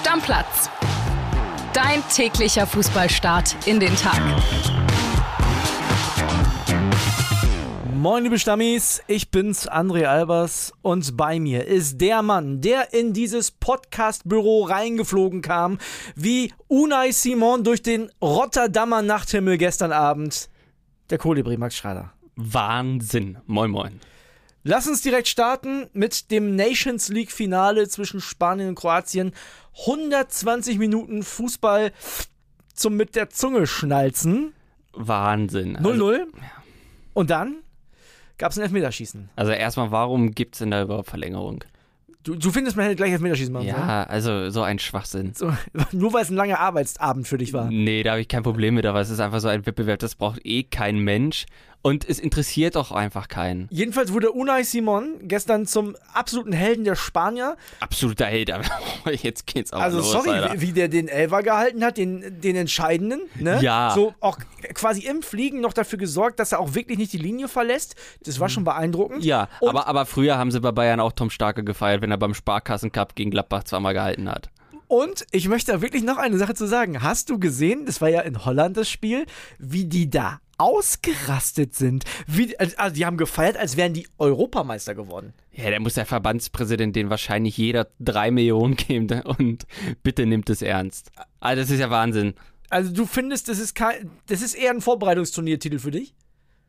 Stammplatz. Dein täglicher Fußballstart in den Tag. Moin liebe Stammis, ich bin's, André Albers und bei mir ist der Mann, der in dieses Podcast-Büro reingeflogen kam, wie Unai Simon durch den Rotterdamer Nachthimmel gestern Abend, der Kolibri Max Schrader. Wahnsinn. Moin, moin. Lass uns direkt starten mit dem Nations League Finale zwischen Spanien und Kroatien. 120 Minuten Fußball zum mit der Zunge schnalzen. Wahnsinn. 0-0. Also, und dann gab es ein Elfmeterschießen. Also erstmal, warum gibt es denn da überhaupt Verlängerung? Du, du findest, man hätte gleich Elfmeterschießen machen Ja, sollen? also so ein Schwachsinn. So, nur weil es ein langer Arbeitsabend für dich war. Nee, da habe ich kein Problem mit, aber es ist einfach so ein Wettbewerb, das braucht eh kein Mensch. Und es interessiert auch einfach keinen. Jedenfalls wurde Unai Simon gestern zum absoluten Helden der Spanier. Absoluter Held, aber jetzt geht's auch Also los, sorry, Alter. wie, wie der den Elfer gehalten hat, den, den entscheidenden. Ne? Ja. So auch quasi im Fliegen noch dafür gesorgt, dass er auch wirklich nicht die Linie verlässt. Das war schon beeindruckend. Ja, Und- aber, aber früher haben sie bei Bayern auch Tom Starke gefeiert, wenn er beim Sparkassencup gegen Gladbach zweimal gehalten hat. Und ich möchte da wirklich noch eine Sache zu sagen. Hast du gesehen, das war ja in Holland das Spiel, wie die da ausgerastet sind? Wie, also die haben gefeiert, als wären die Europameister geworden. Ja, der muss der Verbandspräsident den wahrscheinlich jeder drei Millionen geben und bitte nimmt es ernst. Also das ist ja Wahnsinn. Also du findest, das ist kein, das ist eher ein Vorbereitungsturniertitel für dich?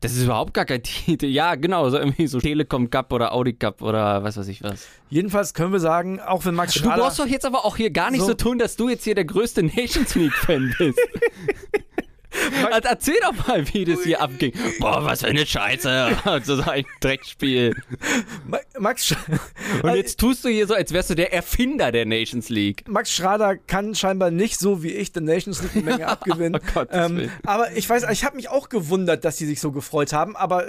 Das ist überhaupt gar kein Titel. Ja, genau, so irgendwie so Telekom Cup oder Audi Cup oder was weiß ich was. Jedenfalls können wir sagen, auch wenn Max Du Schrader... brauchst doch jetzt aber auch hier gar nicht So. so, tun, dass du jetzt hier der größte Nations League Fan bist. Also erzähl doch mal, wie das hier abging. Boah, was für eine Scheiße. So, so ein Dreckspiel. Ma- Max, Sch Und jetzt tust du hier so, als wärst du der Erfinder der Nations League. Max Schrader kann scheinbar nicht so wie ich der Nations League eine Menge abgewinnen. Oh Gottes ähm, aber ich weiß, ich habe mich auch gewundert, dass sie sich so gefreut haben, aber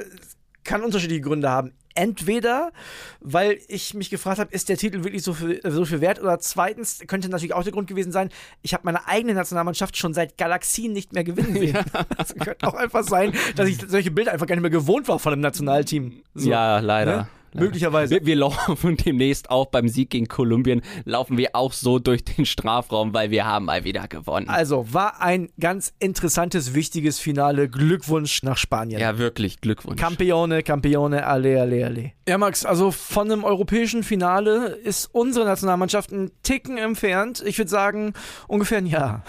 kann unterschiedliche Gründe haben. Entweder, weil ich mich gefragt habe, ist der Titel wirklich so viel, so viel wert? Oder zweitens könnte natürlich auch der Grund gewesen sein, ich habe meine eigene Nationalmannschaft schon seit Galaxien nicht mehr gewinnen sehen. Das könnte auch einfach sein, dass ich solche Bilder einfach gar nicht mehr gewohnt war von einem Nationalteam. So, ja, leider. ne? Möglicherweise. Wir, wir laufen demnächst auch beim Sieg gegen Kolumbien, laufen wir auch so durch den Strafraum, weil wir haben mal wieder gewonnen. Also, war ein ganz interessantes, wichtiges Finale. Glückwunsch nach Spanien. Ja, wirklich, Glückwunsch. Campione, Campione, alle, alle, alle. Ja, Max, also von einem europäischen Finale ist unsere Nationalmannschaft ein Ticken entfernt. Ich würde sagen, ungefähr ein Jahr.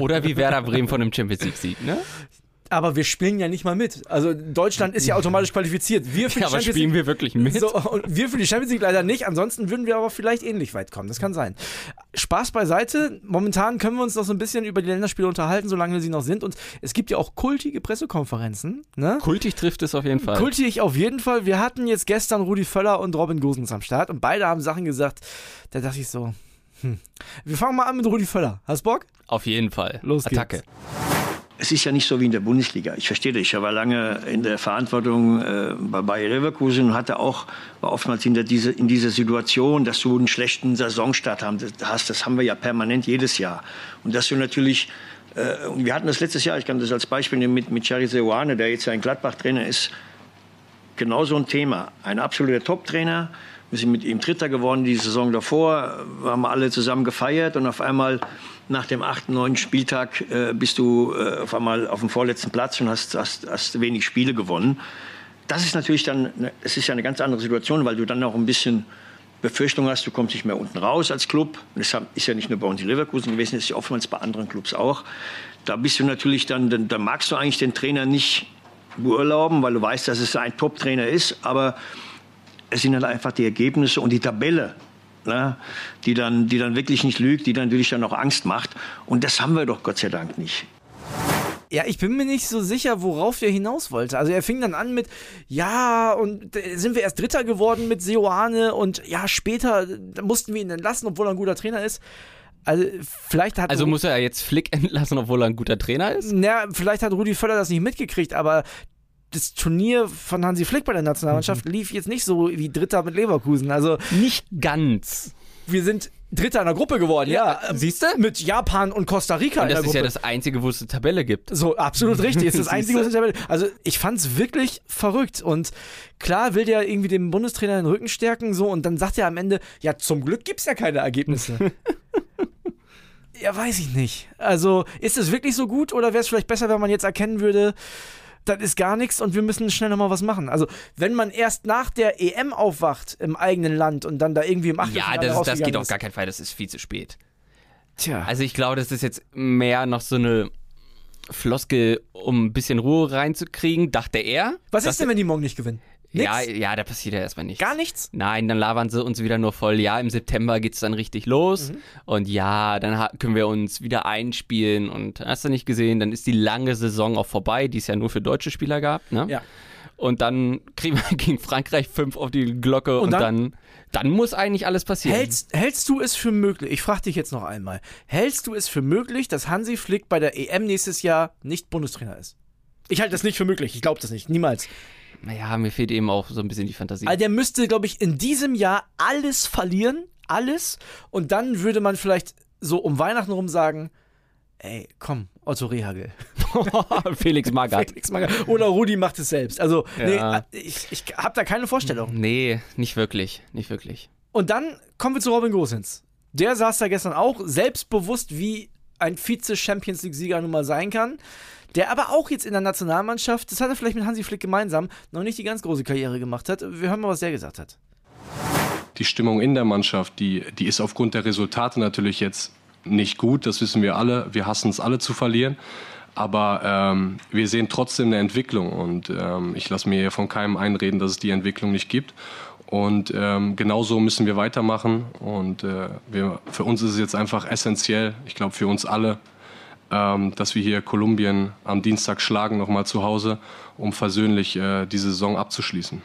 Oder wie Werder Bremen von einem Champions League-Sieg, ne? Aber wir spielen ja nicht mal mit. Also Deutschland ist ja automatisch qualifiziert. Wir für Ja, die aber spielen League. wir wirklich mit? So, und wir für die Champions League leider nicht. Ansonsten würden wir aber vielleicht ähnlich weit kommen. Das kann sein. Spaß beiseite. Momentan können wir uns noch so ein bisschen über die Länderspiele unterhalten, solange sie noch sind. Und es gibt ja auch kultige Pressekonferenzen. Ne? Kultig trifft es auf jeden Fall. Kultig auf jeden Fall. Wir hatten jetzt gestern Rudi Völler und Robin Gosens am Start und beide haben Sachen gesagt. Da dachte ich so, hm. Wir fangen mal an mit Rudi Völler. Hast Bock? Auf jeden Fall. Los geht's. Attacke. Es ist ja nicht so wie in der Bundesliga. Ich verstehe das. Ich war lange in der Verantwortung äh, bei Bayer Leverkusen und hatte auch war oftmals in, der, diese, in dieser Situation, dass du einen schlechten Saisonstart hast. Das haben wir ja permanent jedes Jahr. Und dass du natürlich äh, wir hatten das letztes Jahr. Ich kann das als Beispiel nehmen mit mit Charlie Seoane, der jetzt ja ein Gladbach-Trainer ist. Genau so ein Thema. Ein absoluter Top-Trainer. Wir sind mit ihm Dritter geworden die Saison davor. Wir haben alle zusammen gefeiert und auf einmal nach dem achten, neunten Spieltag äh, bist du äh, auf einmal auf dem vorletzten Platz und hast, hast, hast wenig Spiele gewonnen. Das ist natürlich dann, ne- es ist ja eine ganz andere Situation, weil du dann auch ein bisschen Befürchtung hast, du kommst nicht mehr unten raus als Club. Und das ist ja nicht nur bei uns in Leverkusen gewesen, das ist ja oftmals bei anderen Clubs auch. Da bist du natürlich dann, dann, dann magst du eigentlich den Trainer nicht beurlauben, weil du weißt, dass es ein Top-Trainer ist, aber es sind halt einfach die Ergebnisse und die Tabelle, ne, die, dann, die dann wirklich nicht lügt, die dann natürlich dann auch Angst macht. Und das haben wir doch Gott sei Dank nicht. Ja, ich bin mir nicht so sicher, worauf er hinaus wollte. Also er fing dann an mit, ja, und sind wir erst Dritter geworden mit Seoane und ja, später mussten wir ihn entlassen, obwohl er ein guter Trainer ist. Also vielleicht hat Also muss er jetzt Flick entlassen, obwohl er ein guter Trainer ist? Na, vielleicht hat Rudi Völler das nicht mitgekriegt, aber das Turnier von Hansi Flick bei der Nationalmannschaft lief jetzt nicht so wie Dritter mit Leverkusen. Also Nicht ganz. wir sind Dritter in der Gruppe geworden, ja. Ja, siehst du? Mit Japan und Costa Rica Und das ist ja Gruppe. das Einzige, wo es eine Tabelle gibt. So, absolut richtig. Ist das Einzige, was du? ich damit. Also, ich fand's wirklich verrückt. Und klar will der irgendwie dem Bundestrainer den Rücken stärken, so, und dann sagt er am Ende, ja, zum Glück gibt's ja keine Ergebnisse. Ja, weiß ich nicht. Also, ist es wirklich so gut oder wäre es vielleicht besser, wenn man jetzt erkennen würde, das ist gar nichts und wir müssen schnell nochmal was machen. Also, wenn man erst nach der EM aufwacht im eigenen Land und dann da irgendwie im Ja, Achtelfinale das, ist, das rausgegangen geht auf gar keinen Fall, das ist viel zu spät. Tja. Also ich glaube, das ist jetzt mehr noch so eine Floskel, um ein bisschen Ruhe reinzukriegen, dachte er. was Das- ist denn, wenn die morgen nicht gewinnen? Nix? Ja, ja, da passiert ja erstmal nichts. Gar nichts? Nein, dann labern sie uns wieder nur voll. Ja, im September geht's dann richtig los. Mhm. Und ja, dann können wir uns wieder einspielen. Und hast du nicht gesehen, dann ist die lange Saison auch vorbei, die es ja nur für deutsche Spieler gab. Ne? Ja. Und dann kriegen wir gegen Frankreich fünf auf die Glocke und, Und dann, dann- dann, muss eigentlich alles passieren. Hältst, hältst du es für möglich, ich frage dich jetzt noch einmal, hältst du es für möglich, dass Hansi Flick bei der EM nächstes Jahr nicht Bundestrainer ist? Ich halte das nicht für möglich, ich glaube das nicht, niemals. Naja, mir fehlt eben auch so ein bisschen die Fantasie. Also der müsste, glaube ich, in diesem Jahr alles verlieren, alles, und dann würde man vielleicht so um Weihnachten rum sagen, ey, komm, Otto Rehagel. Felix Magath. Felix Magath. Oder Rudi macht es selbst. Also, Ja. nee, ich, ich habe da keine Vorstellung. Nee, nicht wirklich. Nicht wirklich. Und dann kommen wir zu Robin Gosens. Der saß da gestern auch, selbstbewusst wie ein Vize-Champions League-Sieger nun mal sein kann. Der aber auch jetzt in der Nationalmannschaft, das hat er vielleicht mit Hansi Flick gemeinsam, noch nicht die ganz große Karriere gemacht hat. Wir hören mal, was der gesagt hat. die Stimmung in der Mannschaft, die, die ist aufgrund der Resultate natürlich jetzt nicht gut. Das wissen wir alle. Wir hassen es alle zu verlieren. Aber ähm, wir sehen trotzdem eine Entwicklung. Und ähm, ich lasse mir von keinem einreden, dass es die Entwicklung nicht gibt. Und ähm, genauso müssen wir weitermachen. Und äh, wir, für uns ist es jetzt einfach essentiell, ich glaube für uns alle, ähm, dass wir hier Kolumbien am Dienstag schlagen, nochmal zu Hause, um versöhnlich äh, die Saison abzuschließen.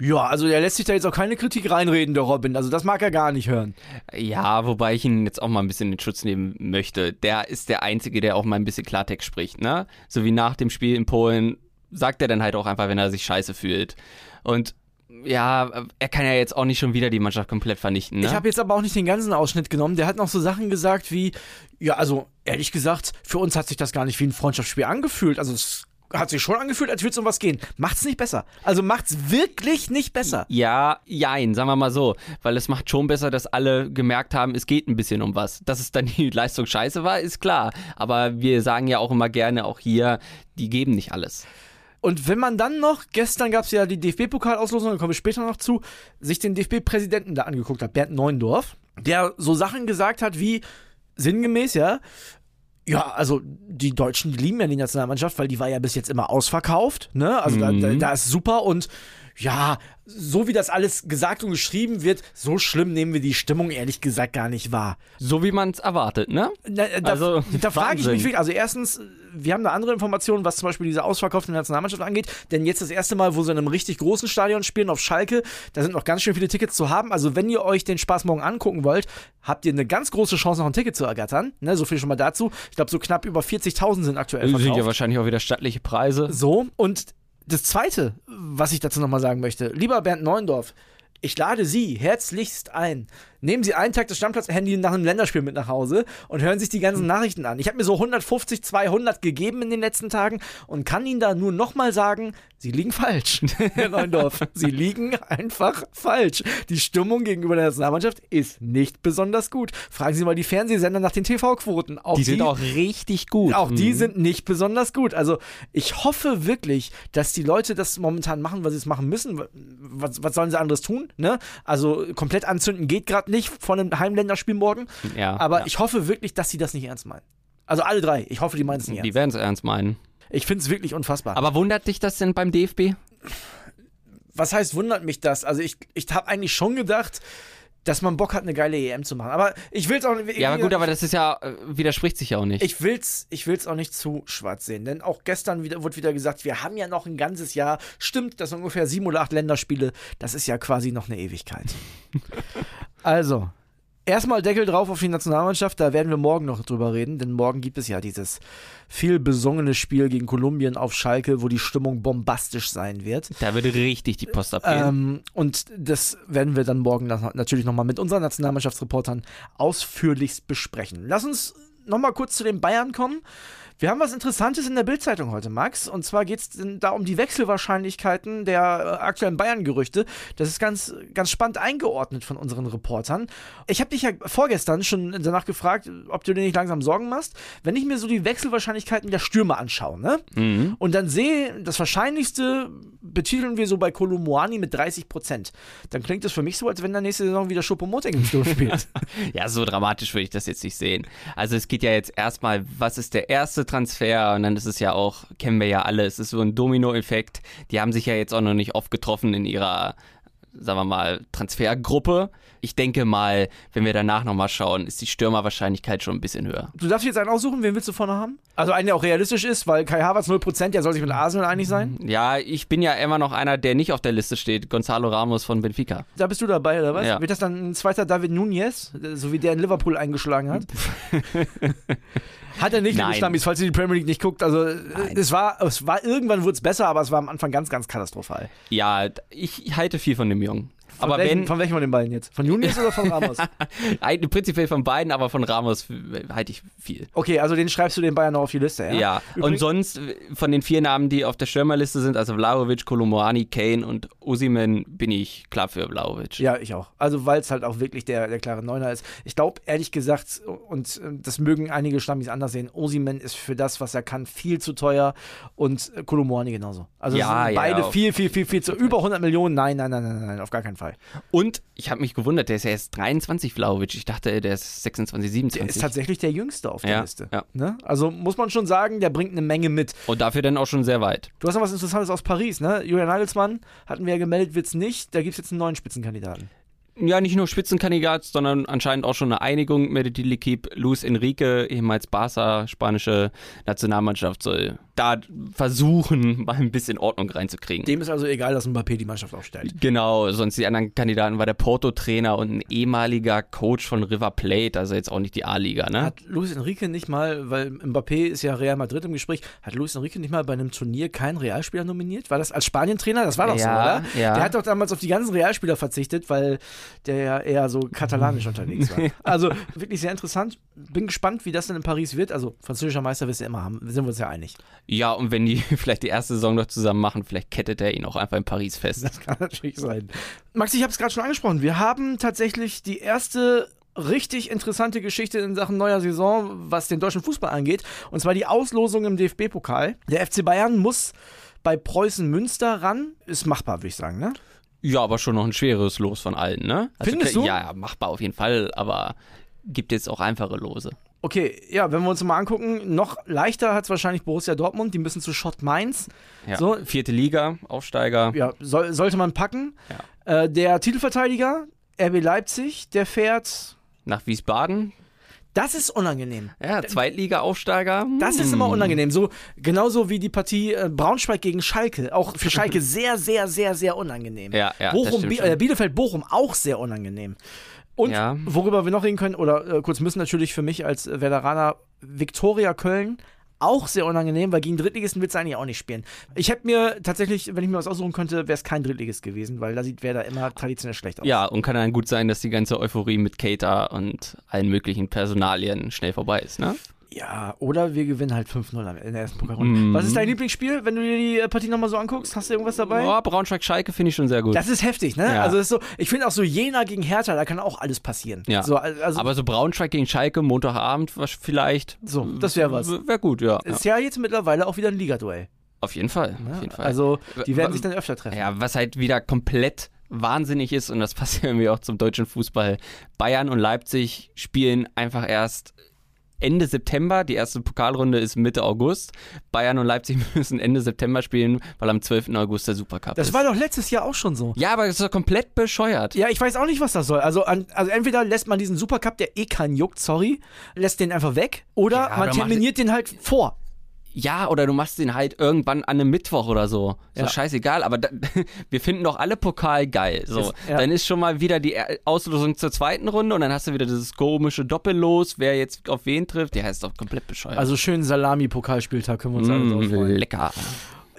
Ja, also der lässt sich da jetzt auch keine Kritik reinreden, der Robin. Also das mag er gar nicht hören. Ja, wobei ich ihn jetzt auch mal ein bisschen in Schutz nehmen möchte. Der ist der Einzige, der auch mal ein bisschen Klartext spricht, ne? So wie nach dem Spiel in Polen sagt er dann halt auch einfach, wenn er sich scheiße fühlt. Und ja, er kann ja jetzt auch nicht schon wieder die Mannschaft komplett vernichten, ne? Ich habe jetzt aber auch nicht den ganzen Ausschnitt genommen. Der hat noch so Sachen gesagt wie, ja, also ehrlich gesagt, für uns hat sich das gar nicht wie ein Freundschaftsspiel angefühlt. Also es hat sich schon angefühlt, als würde es um was gehen. Macht's nicht besser. Also macht's wirklich nicht besser. Ja, jein, sagen wir mal so. Weil es macht schon besser, dass alle gemerkt haben, es geht ein bisschen um was. Dass es dann die Leistung scheiße war, ist klar. Aber wir sagen ja auch immer gerne, auch hier, die geben nicht alles. Und wenn man dann noch, gestern gab es ja die DFB-Pokalauslosung, da kommen wir später noch zu, sich den DFB-Präsidenten da angeguckt hat, Bernd Neuendorf, der so Sachen gesagt hat wie, sinngemäß, ja, ja, also die Deutschen, lieben ja die Nationalmannschaft, weil die war ja bis jetzt immer ausverkauft, ne? Also da, da, da ist super und ja, so wie das alles gesagt und geschrieben wird, so schlimm nehmen wir die Stimmung ehrlich gesagt gar nicht wahr. So wie man es erwartet, ne? Na, da Also, da frage ich mich wirklich, also erstens, wir haben da andere Informationen, was zum Beispiel diese ausverkaufte Nationalmannschaft angeht, denn jetzt das erste Mal, wo sie in einem richtig großen Stadion spielen, auf Schalke, da sind noch ganz schön viele Tickets zu haben, also wenn ihr euch den Spaß morgen angucken wollt, habt ihr eine ganz große Chance, noch ein Ticket zu ergattern, ne, so viel schon mal dazu. Ich glaube, so knapp über 40.000 sind aktuell Sind ja verkauft. wahrscheinlich auch wieder stattliche Preise. So, und das Zweite, was ich dazu nochmal sagen möchte, lieber Bernd Neuendorf, ich lade Sie herzlichst ein. Nehmen Sie einen Tag das Stammplatz-Handy nach einem Länderspiel mit nach Hause und hören sich die ganzen Nachrichten an. Ich habe mir so 150, 200 gegeben in den letzten Tagen und kann Ihnen da nur nochmal sagen, Sie liegen falsch, Herr Neuendorf. Sie liegen einfach falsch. Die Stimmung gegenüber der Nationalmannschaft ist nicht besonders gut. Fragen Sie mal die Fernsehsender nach den TV-Quoten. Auch Die sind auch richtig gut. auch die Mhm. sind nicht besonders gut. Also ich hoffe wirklich, dass die Leute das momentan machen, was sie es machen müssen. Was, was sollen sie anderes tun? Ne? Also komplett anzünden geht gerade nicht von einem Heimländerspiel morgen. Ja, Aber ja. ich hoffe wirklich, dass sie das nicht ernst meinen. Also alle drei. Ich hoffe, die meinen es nicht Die ernst. werden es ernst meinen. Ich finde es wirklich unfassbar. Aber wundert dich das denn beim DFB? was heißt, wundert mich das? Also ich, ich habe eigentlich schon gedacht, dass man Bock hat, eine geile EM zu machen. Aber ich will es auch nicht. Ja, aber gut, aber das ist ja, äh, widerspricht sich ja auch nicht. Ich will's, ich will's auch nicht zu schwarz sehen, denn auch gestern wieder, wurde wieder gesagt, wir haben ja noch ein ganzes Jahr. Stimmt, das sind ungefähr sieben oder acht Länderspiele. Das ist ja quasi noch eine Ewigkeit. also, erstmal Deckel drauf auf die Nationalmannschaft. Da werden wir morgen noch drüber reden, denn morgen gibt es ja dieses viel besungene Spiel gegen Kolumbien auf Schalke, wo die Stimmung bombastisch sein wird. da würde richtig die Post abgehen. Ähm, und das werden wir dann morgen natürlich nochmal mit unseren Nationalmannschaftsreportern ausführlichst besprechen. Lass uns nochmal kurz zu den Bayern kommen. Wir haben was Interessantes in der Bildzeitung heute, Max. Und zwar geht es da um die Wechselwahrscheinlichkeiten der äh, aktuellen Bayern-Gerüchte. Das ist ganz, ganz spannend eingeordnet von unseren Reportern. Ich habe dich ja vorgestern schon danach gefragt, ob du dir nicht langsam Sorgen machst. Wenn ich mir so die Wechselwahrscheinlichkeiten der Stürmer anschaue, ne? Mhm. Und dann sehe, das Wahrscheinlichste betiteln wir so bei Kolomoani mit 30 Prozent. Dann klingt das für mich so, als wenn der nächste Saison wieder Schuppomoting im Sturm spielt. Ja, so dramatisch würde ich das jetzt nicht sehen. Also es geht ja jetzt erstmal, was ist der erste Transfer? Und dann ist es ja auch, kennen wir ja alle, es ist so ein Domino-Effekt. Die haben sich ja jetzt auch noch nicht oft getroffen in ihrer, sagen wir mal, Transfergruppe. Ich denke mal, wenn wir danach nochmal schauen, ist die Stürmerwahrscheinlichkeit schon ein bisschen höher. Du darfst jetzt einen aussuchen, wen willst du vorne haben? Also einen, der auch realistisch ist, weil Kai Havertz 0%, der soll sich mit Arsenal einig sein. Ja, ich bin ja immer noch einer, der nicht auf der Liste steht. Gonzalo Ramos von Benfica. Da bist du dabei, oder was? Ja. Wird das dann ein zweiter David Nunez, so wie der in Liverpool eingeschlagen hat? hat er nicht, liebe Nein. Stammis, falls ihr die Premier League nicht guckt. Also es war, es war irgendwann wurde es besser, aber es war am Anfang ganz, ganz katastrophal. Ja, ich halte viel von dem Jungen. Von Aber welchen, wenn, von welchem von den beiden jetzt? Von Nunez oder von Ramos? Prinzipiell von beiden, aber von Ramos halte ich viel. Okay, also den schreibst du den Bayern noch auf die Liste, ja? Ja, und Übrigens- sonst äh, von den vier Namen, die auf der Stürmerliste sind, also Vlahovic, Kolomoani, Kane und Usimen, bin ich klar für Vlahovic. Ja, ich auch. Also, weil es halt auch wirklich der, der klare Neuner ist. Ich glaube, ehrlich gesagt, und äh, das mögen einige Stammis anders sehen, Osimen ist für das, was er kann, viel zu teuer und Kolomoani genauso. Also, es Ja, sind ja, beide viel, viel, viel, viel zu. Über 100 Millionen? Nein, nein, nein, nein, nein, auf gar keinen Fall. Und ich habe mich gewundert, der ist ja erst 23, Vlahovic. Ich dachte, der ist 26, Der 27. ist tatsächlich der Jüngste auf der Ja, Liste. ja. Ne? Also, muss man schon sagen, der bringt eine Menge mit. und dafür dann auch schon sehr weit. Du hast noch was Interessantes aus Paris, ne? Julian Nagelsmann hatten wir ja gemeldet, wird's nicht. Da gibt es jetzt einen neuen Spitzenkandidaten. Ja, nicht nur Spitzenkandidat, sondern anscheinend auch schon eine Einigung mit der L'Equipe. Luis Enrique, ehemals Barca, spanische Nationalmannschaft, soll da versuchen, mal ein bisschen Ordnung reinzukriegen. Dem ist also egal, dass Mbappé die Mannschaft aufstellt. Genau, sonst die anderen Kandidaten war der Porto-Trainer und ein ehemaliger Coach von River Plate, also jetzt auch nicht die A-Liga, ne? Hat Luis Enrique nicht mal, weil Mbappé ist ja Real Madrid im Gespräch, hat Luis Enrique nicht mal bei einem Turnier keinen Realspieler nominiert? War das als Spanientrainer? Das war doch so, Ja, oder? ja. Der hat doch damals auf die ganzen Realspieler verzichtet, weil der ja eher so katalanisch unterwegs war. Also wirklich sehr interessant. Bin gespannt, wie das denn in Paris wird. Also französischer Meister wirst du immer haben, sind wir uns ja einig. Ja, und wenn die vielleicht die erste Saison noch zusammen machen, vielleicht kettet er ihn auch einfach in Paris fest. Das kann natürlich sein. Max, ich habe es gerade schon angesprochen. Wir haben tatsächlich die erste richtig interessante Geschichte in Sachen neuer Saison, was den deutschen Fußball angeht. Und zwar die Auslosung im DFB-Pokal. Der FC Bayern muss bei Preußen Münster ran. Ist machbar, würde ich sagen, ne? Ja, aber schon noch ein schweres Los von allen, ne? Findest ke- du? Ja, ja, machbar auf jeden Fall, aber gibt jetzt auch einfache Lose. Okay, ja, wenn wir uns mal angucken, noch leichter hat es wahrscheinlich Borussia Dortmund. Die müssen zu Schott Mainz. Ja. So. Vierte Liga, Aufsteiger. Ja, soll, sollte man packen. Äh, der Titelverteidiger, RB Leipzig, der fährt. Nach Wiesbaden. Das ist unangenehm. Ja, Zweitliga-Aufsteiger. Das ist Hm. immer unangenehm. So, genauso wie die Partie äh, Braunschweig gegen Schalke. Auch für Schalke sehr, sehr, sehr, sehr unangenehm. Ja, ja, Bochum, Bi äh, Bielefeld-Bochum auch sehr unangenehm. Und Ja. worüber wir noch reden können, oder äh, kurz müssen natürlich für mich als Veteraner Viktoria Köln. Auch sehr unangenehm, weil gegen Drittligisten willst du eigentlich auch nicht spielen. Ich hätte mir tatsächlich, wenn ich mir was aussuchen könnte, wäre es kein Drittligist gewesen, weil da sieht wer da immer traditionell schlecht aus. Ja, und kann dann gut sein, dass die ganze Euphorie mit Cater und allen möglichen Personalien schnell vorbei ist, ne? Ja, oder wir gewinnen halt 5-0 am- in der ersten Pokalrunde. Mhm. Was ist dein Lieblingsspiel, wenn du dir die äh, Partie nochmal so anguckst? Hast du irgendwas dabei? Oh, Braunschweig-Schalke finde ich schon sehr gut. Das ist heftig, ne? Ja. Also ist so, ich finde auch so Jena gegen Hertha, da kann auch alles passieren. Ja. So, also aber so Braunschweig gegen Schalke, Montagabend was vielleicht. so, das wäre was. Wäre gut, ja. ja. Ist ja jetzt mittlerweile auch wieder ein Ligaduell. Auf jeden Fall. Ne? Auf jeden Fall. Also, die werden sich dann öfter treffen. Ja, was halt wieder komplett wahnsinnig ist, und das passt ja irgendwie auch zum deutschen Fußball. Bayern und Leipzig spielen einfach erst Ende September. Die erste Pokalrunde ist Mitte August. Bayern und Leipzig müssen Ende September spielen, weil am 12. August der Supercup Das ist. war doch letztes Jahr auch schon so. ja, aber das ist doch komplett bescheuert. Ja, ich weiß auch nicht, was das soll. Also, an, also entweder lässt man diesen Supercup, der eh keinen juckt, sorry, lässt den einfach weg, oder Ja, man terminiert den halt vor. Ja, oder du machst den halt irgendwann an einem Mittwoch oder so. Ist Ja. scheißegal, aber da, wir finden doch alle Pokal geil. So, Ist- ja. dann ist schon mal wieder die Auslosung zur zweiten Runde und dann hast du wieder dieses komische Doppellos, wer jetzt auf wen trifft. Der ist doch komplett bescheuert. Also schön Salami-Pokalspieltag können wir uns alle drauf mm, freuen. lecker.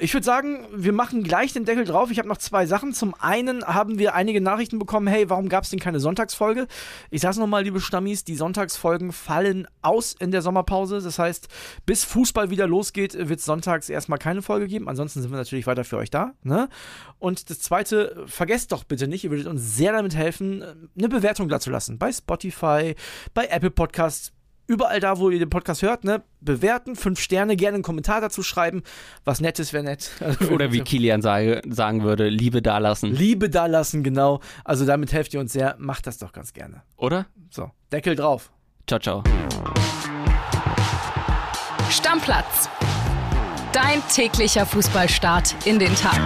Ich würde sagen, wir machen gleich den Deckel drauf. Ich habe noch zwei Sachen. Zum einen haben wir einige Nachrichten bekommen, hey, warum gab es denn keine Sonntagsfolge? Ich sag's nochmal, liebe Stammis, die Sonntagsfolgen fallen aus in der Sommerpause. Das heißt, bis Fußball wieder losgeht, wird es sonntags erstmal keine Folge geben. Ansonsten sind wir natürlich weiter für euch da. Ne? Und das zweite, vergesst doch bitte nicht, ihr würdet uns sehr damit helfen, eine Bewertung dazulassen. Bei Spotify, bei Apple Podcasts überall da, wo ihr den Podcast hört, ne, bewerten, fünf Sterne, gerne einen Kommentar dazu schreiben. Was Nettes wäre nett. Oder wie Kilian sage, sagen würde, Liebe dalassen. Liebe dalassen, genau. Also damit helft ihr uns sehr. Macht das doch ganz gerne. Oder? So, Deckel drauf. Ciao, ciao. Stammplatz. Dein täglicher Fußballstart in den Tag.